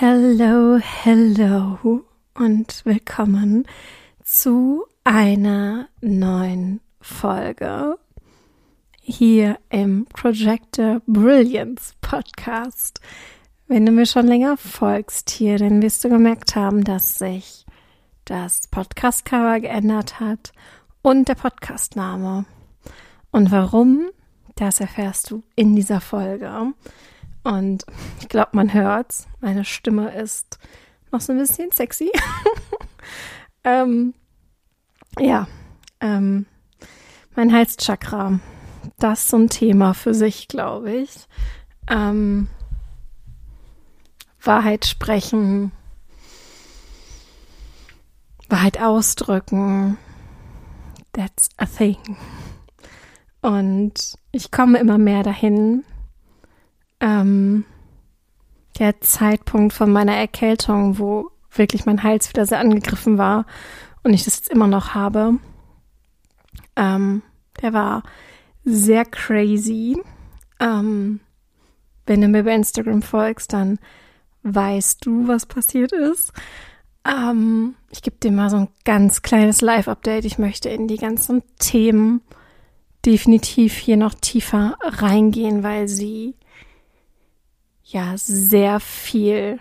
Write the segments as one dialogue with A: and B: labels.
A: Hello, hello und willkommen zu einer neuen Folge hier im Projector Brilliance Podcast. Wenn du mir schon länger folgst hier, dann wirst du gemerkt haben, dass sich das Podcast-Cover geändert hat und der Podcastname. Und warum, das erfährst du in dieser Folge. Und ich glaube, man hört's. Meine Stimme ist noch so ein bisschen sexy. ähm, ja, ähm, mein Halschakra. Das ist so ein Thema für sich, glaube ich. Ähm, Wahrheit sprechen, Wahrheit ausdrücken. That's a thing. Und ich komme immer mehr dahin, ähm, der Zeitpunkt von meiner Erkältung, wo wirklich mein Hals wieder sehr angegriffen war und ich das jetzt immer noch habe. Ähm, der war sehr crazy. Ähm, wenn du mir bei Instagram folgst, dann weißt du, was passiert ist. Ähm, ich gebe dir mal so ein ganz kleines Live-Update. Ich möchte in die ganzen Themen definitiv hier noch tiefer reingehen, weil sie ja sehr viel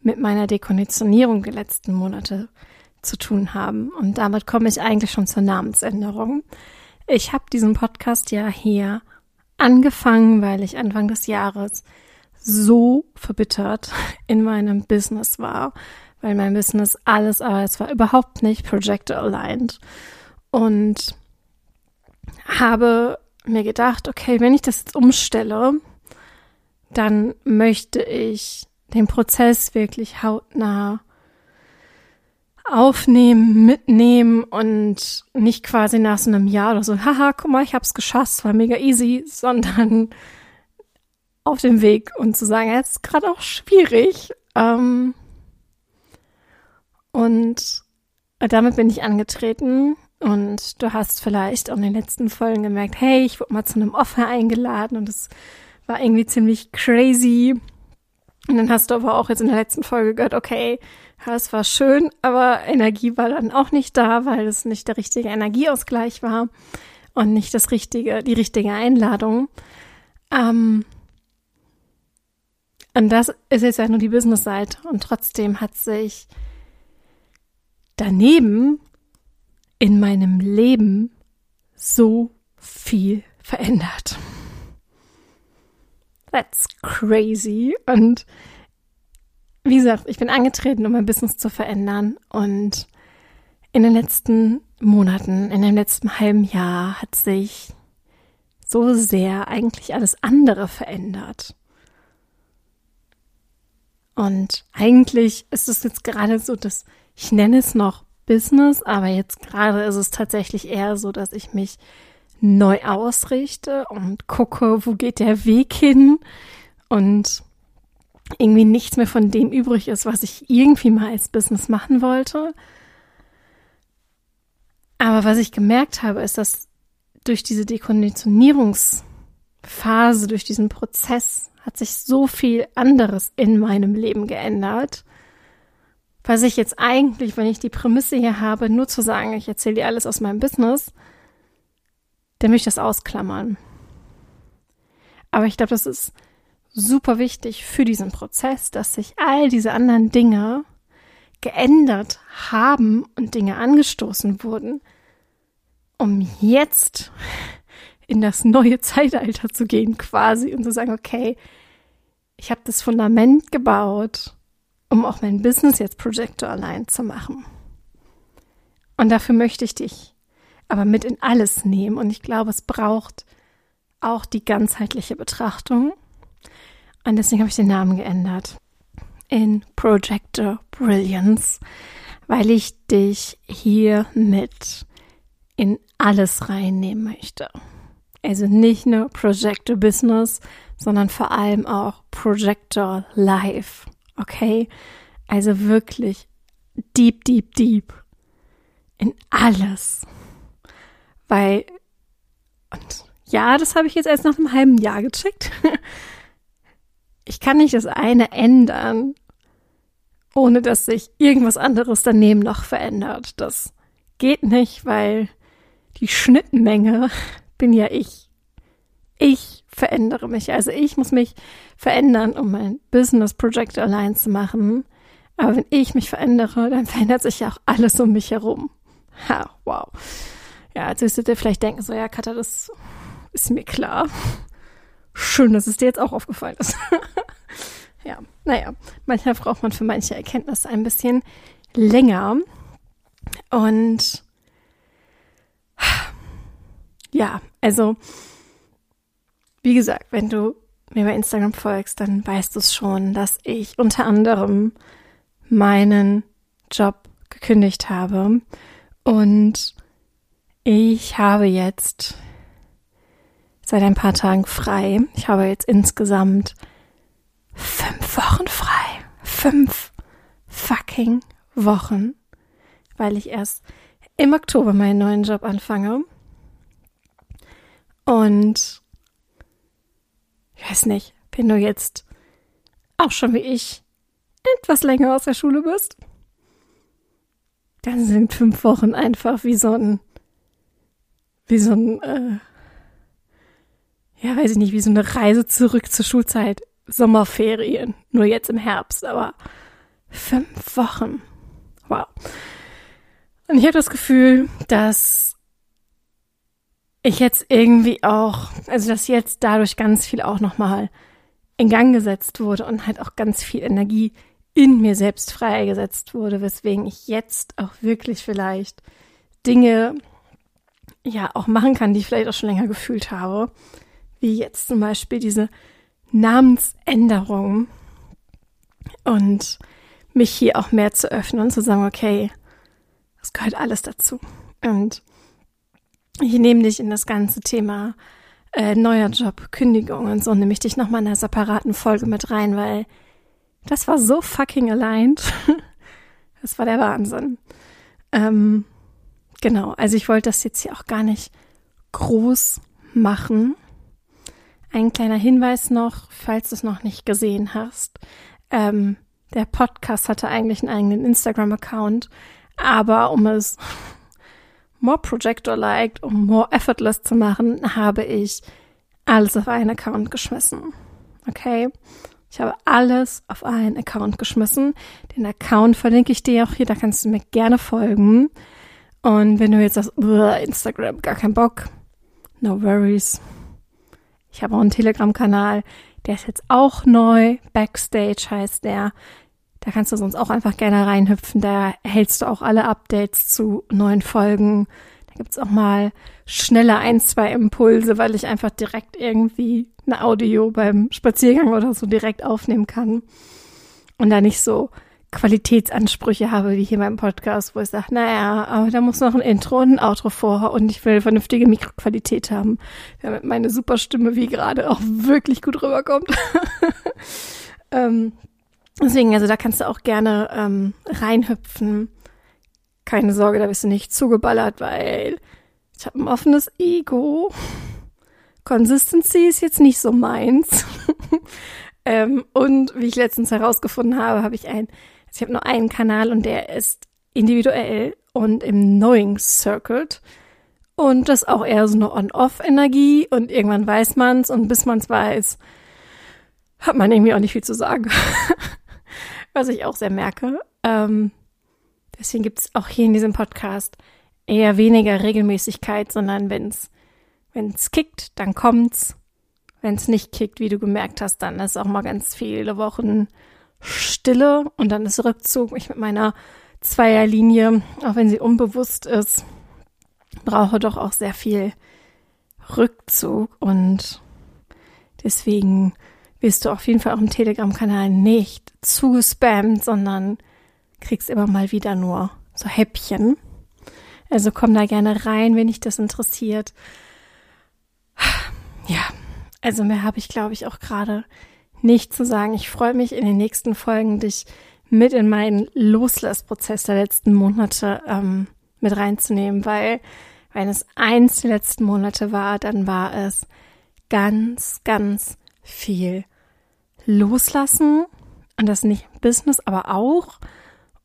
A: mit meiner Dekonditionierung der letzten Monate zu tun haben. Und damit komme ich eigentlich schon zur Namensänderung. Ich habe diesen Podcast ja hier angefangen, weil ich Anfang des Jahres so verbittert in meinem Business war, weil mein Business alles, aber es war überhaupt nicht projector aligned. Und habe mir gedacht, okay, wenn ich das jetzt umstelle, dann möchte ich den Prozess wirklich hautnah aufnehmen, mitnehmen und nicht quasi nach so einem Jahr oder so, haha, guck mal, ich hab's geschafft, war mega easy, sondern auf dem Weg und zu sagen, es ist gerade auch schwierig. Ähm, und damit bin ich angetreten und du hast vielleicht auch in den letzten Folgen gemerkt, hey, ich wurde mal zu einem Offer eingeladen und es war irgendwie ziemlich crazy. Und dann hast du aber auch jetzt in der letzten Folge gehört, okay, es war schön, aber Energie war dann auch nicht da, weil es nicht der richtige Energieausgleich war und nicht das richtige, die richtige Einladung. Ähm, und das ist jetzt ja nur die Business-Seite und trotzdem hat sich daneben in meinem Leben so viel verändert. That's crazy. Und wie gesagt, ich bin angetreten, um mein Business zu verändern. Und in den letzten Monaten, in dem letzten halben Jahr hat sich so sehr eigentlich alles andere verändert. Und eigentlich ist es jetzt gerade so, dass ich nenne es noch Business, aber jetzt gerade ist es tatsächlich eher so, dass ich mich neu ausrichte und gucke, wo geht der Weg hin und irgendwie nichts mehr von dem übrig ist, was ich irgendwie mal als Business machen wollte. Aber was ich gemerkt habe, ist, dass durch diese Dekonditionierungsphase, durch diesen Prozess hat sich so viel anderes in meinem Leben geändert. Was ich jetzt eigentlich, wenn ich die Prämisse hier habe, nur zu sagen, ich erzähle dir alles aus meinem Business, dann möchte das ausklammern. Aber ich glaube, das ist super wichtig für diesen Prozess, dass sich all diese anderen Dinge geändert haben und Dinge angestoßen wurden, um jetzt in das neue Zeitalter zu gehen quasi und zu sagen, okay, ich habe das Fundament gebaut, um auch mein Business jetzt Projector allein zu machen. Und dafür möchte ich dich aber mit in alles nehmen. Und ich glaube, es braucht auch die ganzheitliche Betrachtung. Und deswegen habe ich den Namen geändert in Projector Brilliance, weil ich dich hier mit in alles reinnehmen möchte. Also nicht nur Projector Business, sondern vor allem auch Projector Life. Okay? Also wirklich deep, deep, deep in alles. Weil, und ja, das habe ich jetzt erst nach einem halben Jahr gecheckt. ich kann nicht das eine ändern, ohne dass sich irgendwas anderes daneben noch verändert. Das geht nicht, weil die Schnittmenge bin ja ich. Ich verändere mich. Also ich muss mich verändern, um mein Business Project allein zu machen. Aber wenn ich mich verändere, dann verändert sich ja auch alles um mich herum. Ha, wow. Ja, jetzt wirst du dir vielleicht denken, so, ja, Katha, das ist mir klar. Schön, dass es dir jetzt auch aufgefallen ist. ja, naja, manchmal braucht man für manche Erkenntnisse ein bisschen länger. Und ja, also, wie gesagt, wenn du mir bei Instagram folgst, dann weißt du es schon, dass ich unter anderem meinen Job gekündigt habe und ich habe jetzt seit ein paar Tagen frei. Ich habe jetzt insgesamt fünf Wochen frei. Fünf fucking Wochen, weil ich erst im Oktober meinen neuen Job anfange. Und ich weiß nicht, wenn du jetzt auch schon wie ich etwas länger aus der Schule bist, dann sind fünf Wochen einfach wie so ein, wie so ein, äh, ja, weiß ich nicht, wie so eine Reise zurück zur Schulzeit. Sommerferien, nur jetzt im Herbst, aber fünf Wochen. Wow. Und ich habe das Gefühl, dass ich jetzt irgendwie auch, also dass jetzt dadurch ganz viel auch nochmal in Gang gesetzt wurde und halt auch ganz viel Energie in mir selbst freigesetzt wurde, weswegen ich jetzt auch wirklich vielleicht Dinge ja auch machen kann, die ich vielleicht auch schon länger gefühlt habe, wie jetzt zum Beispiel diese Namensänderung und mich hier auch mehr zu öffnen und zu sagen, okay, das gehört alles dazu. Und ich nehme dich in das ganze Thema äh, neuer Job, Kündigung und so, nehme ich dich nochmal in einer separaten Folge mit rein, weil das war so fucking aligned. Das war der Wahnsinn. Ähm, genau, also ich wollte das jetzt hier auch gar nicht groß machen. Ein kleiner Hinweis noch, falls du es noch nicht gesehen hast. Ähm, der Podcast hatte eigentlich einen eigenen Instagram-Account, aber um es more projector-like, um more effortless zu machen, habe ich alles auf einen Account geschmissen. Okay? Ich habe alles auf einen Account geschmissen. Den Account verlinke ich dir auch hier, da kannst du mir gerne folgen. Und wenn du jetzt sagst, Instagram, gar kein Bock, no worries. Ich habe auch einen Telegram-Kanal, der ist jetzt auch neu. Backstage heißt der. Da kannst du sonst auch einfach gerne reinhüpfen. Da erhältst du auch alle Updates zu neuen Folgen. Da gibt's auch mal schneller ein, zwei Impulse, weil ich einfach direkt irgendwie ein Audio beim Spaziergang oder so direkt aufnehmen kann. Und da nicht so Qualitätsansprüche habe, wie hier beim Podcast, wo ich sage, naja, aber da muss noch ein Intro und ein Outro vor und ich will vernünftige Mikroqualität haben, damit meine super Stimme wie gerade auch wirklich gut rüberkommt. ähm, deswegen, also da kannst du auch gerne ähm, reinhüpfen. Keine Sorge, da bist du nicht zugeballert, weil ich habe ein offenes Ego. Consistency ist jetzt nicht so meins. ähm, und wie ich letztens herausgefunden habe, habe ich ein, ich habe nur einen Kanal und der ist individuell und im Knowing Circuit. Und das ist auch eher so eine On-Off-Energie und irgendwann weiß man's und bis man's weiß, hat man irgendwie auch nicht viel zu sagen. Was ich auch sehr merke. Ähm, deswegen gibt's auch hier in diesem Podcast eher weniger Regelmäßigkeit, sondern wenn es kickt, dann kommt's. Wenn es nicht kickt, wie du gemerkt hast, dann ist auch mal ganz viele Wochen Stille und dann ist Rückzug. Ich mit meiner Zweierlinie, auch wenn sie unbewusst ist, brauche doch auch sehr viel Rückzug und deswegen wirst du auf jeden Fall auch im Telegram-Kanal nicht zugespammt, sondern kriegst immer mal wieder nur so Häppchen. Also komm da gerne rein, wenn dich das interessiert. Ja, also mehr habe ich, glaube ich, auch gerade nicht zu sagen. Ich freue mich in den nächsten Folgen, dich mit in meinen Loslassprozess der letzten Monate ähm, mit reinzunehmen, weil wenn es eins der letzten Monate war, dann war es ganz, ganz viel Loslassen und das nicht Business, aber auch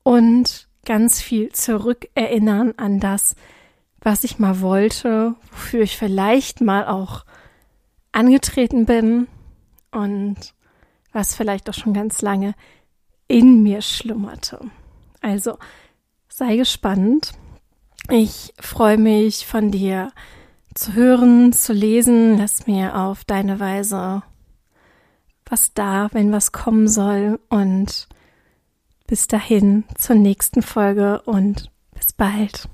A: und ganz viel zurückerinnern an das, was ich mal wollte, wofür ich vielleicht mal auch angetreten bin und was vielleicht auch schon ganz lange in mir schlummerte. Also sei gespannt. Ich freue mich von dir zu hören, zu lesen. Lass mir auf deine Weise was da, wenn was kommen soll. Und bis dahin zur nächsten Folge und bis bald.